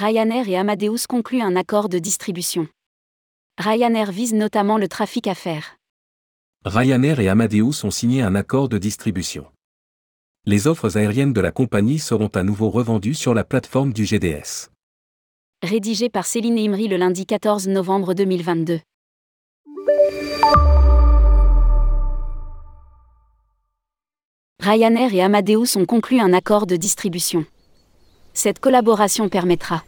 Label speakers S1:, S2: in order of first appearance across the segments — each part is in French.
S1: Ryanair et Amadeus concluent un accord de distribution. Ryanair vise notamment le trafic affaires.
S2: Ryanair et Amadeus ont signé un accord de distribution. Les offres aériennes de la compagnie seront à nouveau revendues sur la plateforme du GDS.
S1: Rédigé par Céline Imri le lundi 14 novembre 2022. Ryanair et Amadeus ont conclu un accord de distribution. Cette collaboration permettra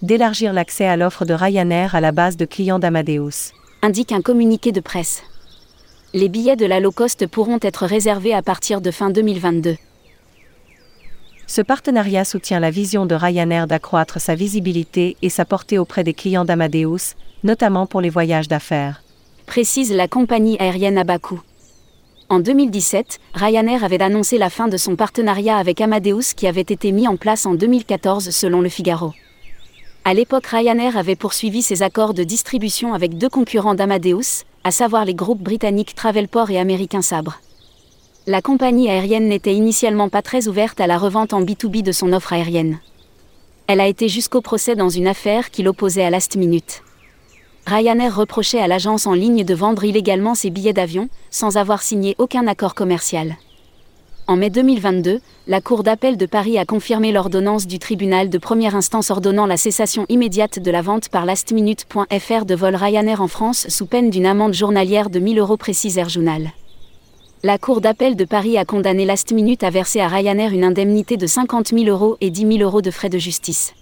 S3: d'élargir l'accès à l'offre de Ryanair à la base de clients d'Amadeus,
S1: indique un communiqué de presse. Les billets de la low cost pourront être réservés à partir de fin 2022.
S3: Ce partenariat soutient la vision de Ryanair d'accroître sa visibilité et sa portée auprès des clients d'Amadeus, notamment pour les voyages d'affaires.
S1: Précise la compagnie aérienne Abaku. En 2017, Ryanair avait annoncé la fin de son partenariat avec Amadeus qui avait été mis en place en 2014 selon le Figaro. À l'époque, Ryanair avait poursuivi ses accords de distribution avec deux concurrents d'Amadeus, à savoir les groupes britanniques Travelport et américains Sabre. La compagnie aérienne n'était initialement pas très ouverte à la revente en B2B de son offre aérienne. Elle a été jusqu'au procès dans une affaire qui l'opposait à Last Minute. Ryanair reprochait à l'agence en ligne de vendre illégalement ses billets d'avion, sans avoir signé aucun accord commercial. En mai 2022, la Cour d'appel de Paris a confirmé l'ordonnance du tribunal de première instance ordonnant la cessation immédiate de la vente par lastminute.fr de vol Ryanair en France sous peine d'une amende journalière de 1000 euros précise Air Journal. La Cour d'appel de Paris a condamné Last Minute à verser à Ryanair une indemnité de 50 000 euros et 10 000 euros de frais de justice.